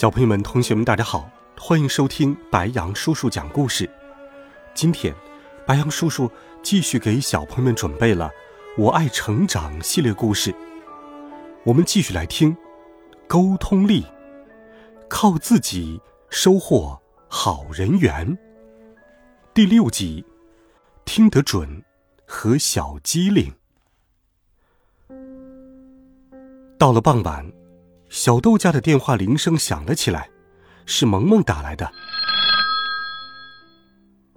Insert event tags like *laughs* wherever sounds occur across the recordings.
小朋友们、同学们，大家好，欢迎收听白羊叔叔讲故事。今天，白羊叔叔继续给小朋友们准备了《我爱成长》系列故事。我们继续来听，沟通力，靠自己收获好人缘。第六集，听得准和小机灵。到了傍晚。小豆家的电话铃声响了起来，是萌萌打来的。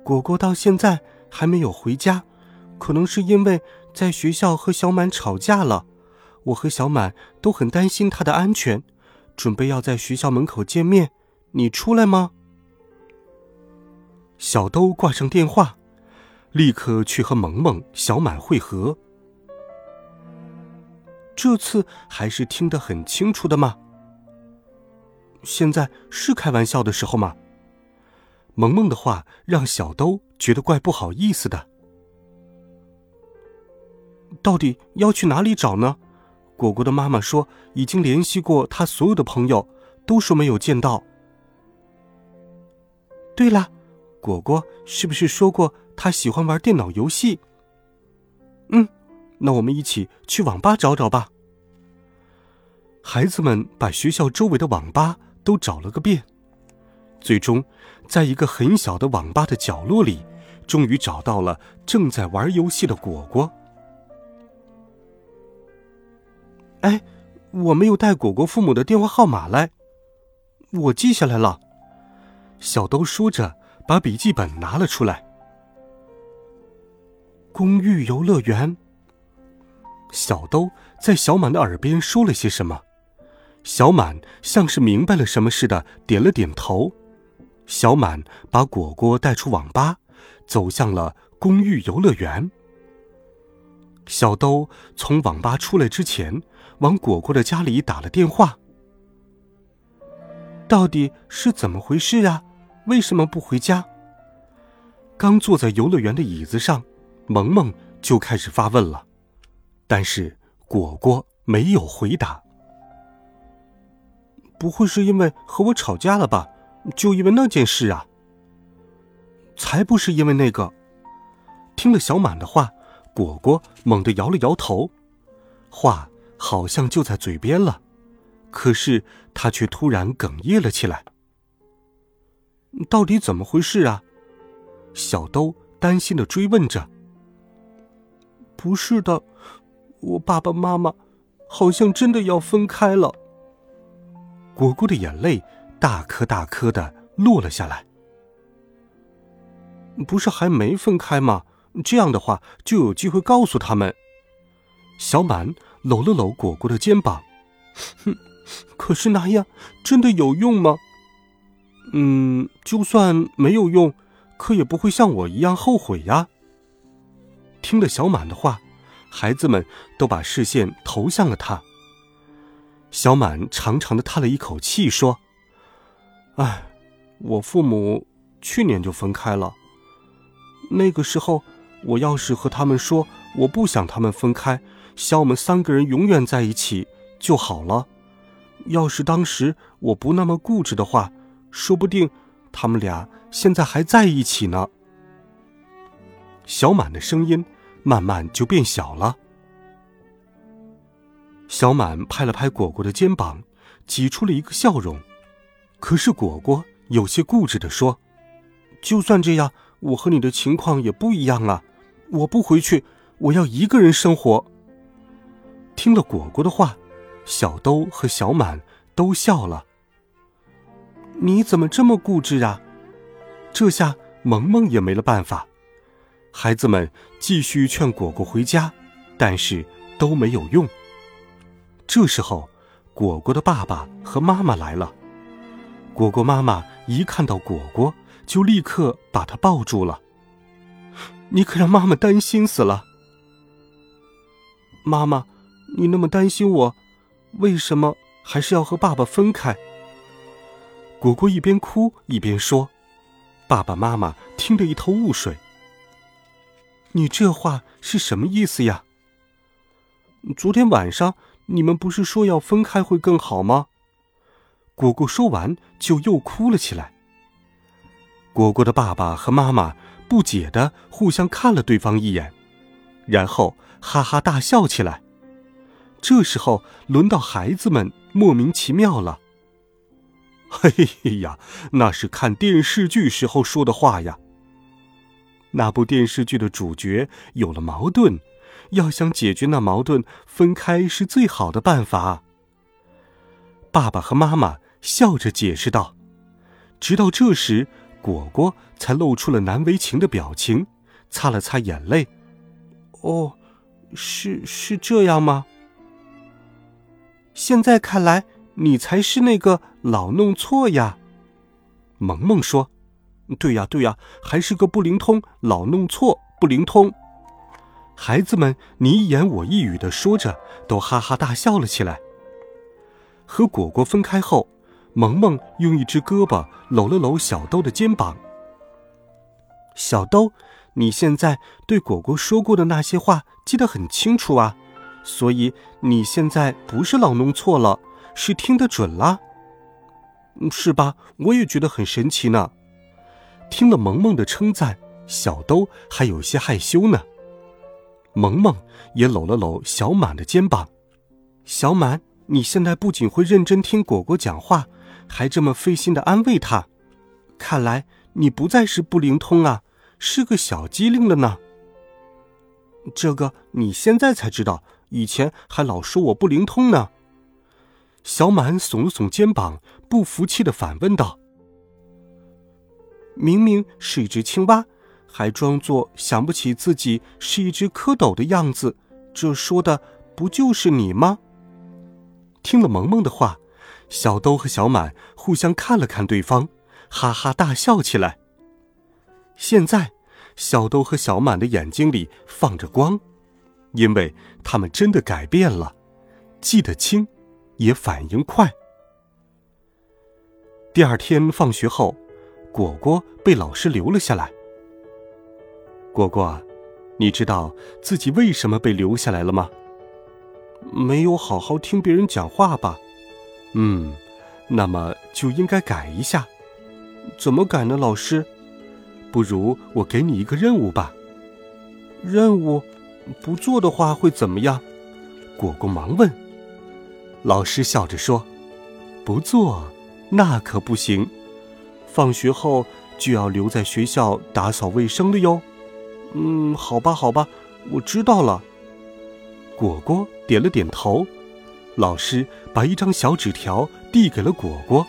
果果到现在还没有回家，可能是因为在学校和小满吵架了。我和小满都很担心他的安全，准备要在学校门口见面。你出来吗？小豆挂上电话，立刻去和萌萌、小满会合。这次还是听得很清楚的吗？现在是开玩笑的时候吗？萌萌的话让小兜觉得怪不好意思的。到底要去哪里找呢？果果的妈妈说已经联系过他所有的朋友，都说没有见到。对了，果果是不是说过他喜欢玩电脑游戏？嗯。那我们一起去网吧找找吧。孩子们把学校周围的网吧都找了个遍，最终，在一个很小的网吧的角落里，终于找到了正在玩游戏的果果。哎，我没有带果果父母的电话号码来，我记下来了。小豆说着，把笔记本拿了出来。公寓游乐园。小兜在小满的耳边说了些什么，小满像是明白了什么似的点了点头。小满把果果带出网吧，走向了公寓游乐园。小兜从网吧出来之前，往果果的家里打了电话。到底是怎么回事啊？为什么不回家？刚坐在游乐园的椅子上，萌萌就开始发问了。但是果果没有回答。不会是因为和我吵架了吧？就因为那件事啊？才不是因为那个。听了小满的话，果果猛地摇了摇头，话好像就在嘴边了，可是他却突然哽咽了起来。到底怎么回事啊？小兜担心的追问着。不是的。我爸爸妈妈好像真的要分开了。果果的眼泪大颗大颗的落了下来。不是还没分开吗？这样的话就有机会告诉他们。小满搂了搂果果的肩膀，哼，可是那样真的有用吗？嗯，就算没有用，可也不会像我一样后悔呀。听了小满的话。孩子们都把视线投向了他。小满长长的叹了一口气，说：“哎，我父母去年就分开了。那个时候，我要是和他们说我不想他们分开，想我们三个人永远在一起就好了。要是当时我不那么固执的话，说不定他们俩现在还在一起呢。”小满的声音。慢慢就变小了。小满拍了拍果果的肩膀，挤出了一个笑容。可是果果有些固执的说：“就算这样，我和你的情况也不一样啊！我不回去，我要一个人生活。”听了果果的话，小兜和小满都笑了。你怎么这么固执啊？这下萌萌也没了办法。孩子们继续劝果果回家，但是都没有用。这时候，果果的爸爸和妈妈来了。果果妈妈一看到果果，就立刻把他抱住了。你可让妈妈担心死了。妈妈，你那么担心我，为什么还是要和爸爸分开？果果一边哭一边说。爸爸妈妈听得一头雾水。你这话是什么意思呀？昨天晚上你们不是说要分开会更好吗？果果说完就又哭了起来。果果的爸爸和妈妈不解的互相看了对方一眼，然后哈哈大笑起来。这时候轮到孩子们莫名其妙了。嘿 *laughs* 呀，那是看电视剧时候说的话呀。那部电视剧的主角有了矛盾，要想解决那矛盾，分开是最好的办法。爸爸和妈妈笑着解释道。直到这时，果果才露出了难为情的表情，擦了擦眼泪。哦，是是这样吗？现在看来。你才是那个老弄错呀，萌萌说：“对呀，对呀，还是个不灵通，老弄错，不灵通。”孩子们你一言我一语的说着，都哈哈大笑了起来。和果果分开后，萌萌用一只胳膊搂了搂小豆的肩膀。小豆，你现在对果果说过的那些话记得很清楚啊，所以你现在不是老弄错了。是听得准了，是吧？我也觉得很神奇呢。听了萌萌的称赞，小兜还有些害羞呢。萌萌也搂了搂小满的肩膀。小满，你现在不仅会认真听果果讲话，还这么费心的安慰他，看来你不再是不灵通啊，是个小机灵了呢。这个你现在才知道，以前还老说我不灵通呢。小满耸了耸肩膀，不服气的反问道：“明明是一只青蛙，还装作想不起自己是一只蝌蚪的样子，这说的不就是你吗？”听了萌萌的话，小兜和小满互相看了看对方，哈哈大笑起来。现在，小兜和小满的眼睛里放着光，因为他们真的改变了，记得清。也反应快。第二天放学后，果果被老师留了下来。果果，你知道自己为什么被留下来了吗？没有好好听别人讲话吧？嗯，那么就应该改一下。怎么改呢？老师，不如我给你一个任务吧。任务，不做的话会怎么样？果果忙问。老师笑着说：“不做，那可不行。放学后就要留在学校打扫卫生的哟。”嗯，好吧，好吧，我知道了。果果点了点头。老师把一张小纸条递给了果果。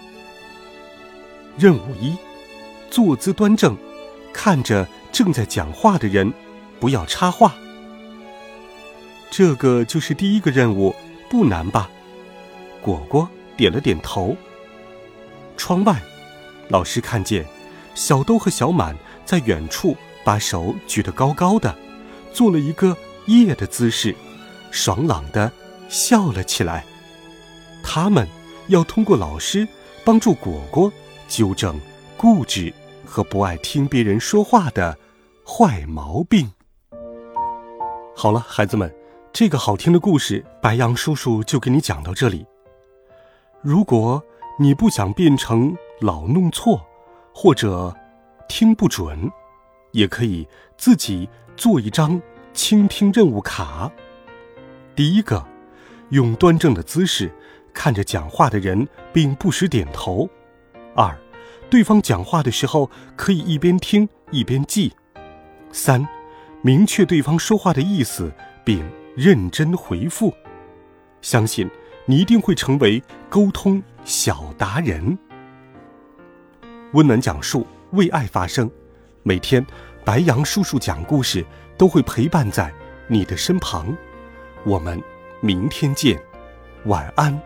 任务一：坐姿端正，看着正在讲话的人，不要插话。这个就是第一个任务，不难吧？果果点了点头。窗外，老师看见小豆和小满在远处把手举得高高的，做了一个耶的姿势，爽朗的笑了起来。他们要通过老师帮助果果纠正固执和不爱听别人说话的坏毛病。好了，孩子们，这个好听的故事，白羊叔叔就给你讲到这里。如果你不想变成老弄错，或者听不准，也可以自己做一张倾听任务卡。第一个，用端正的姿势看着讲话的人，并不时点头；二，对方讲话的时候可以一边听一边记；三，明确对方说话的意思，并认真回复。相信。你一定会成为沟通小达人。温暖讲述，为爱发声。每天，白羊叔叔讲故事都会陪伴在你的身旁。我们明天见，晚安，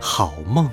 好梦。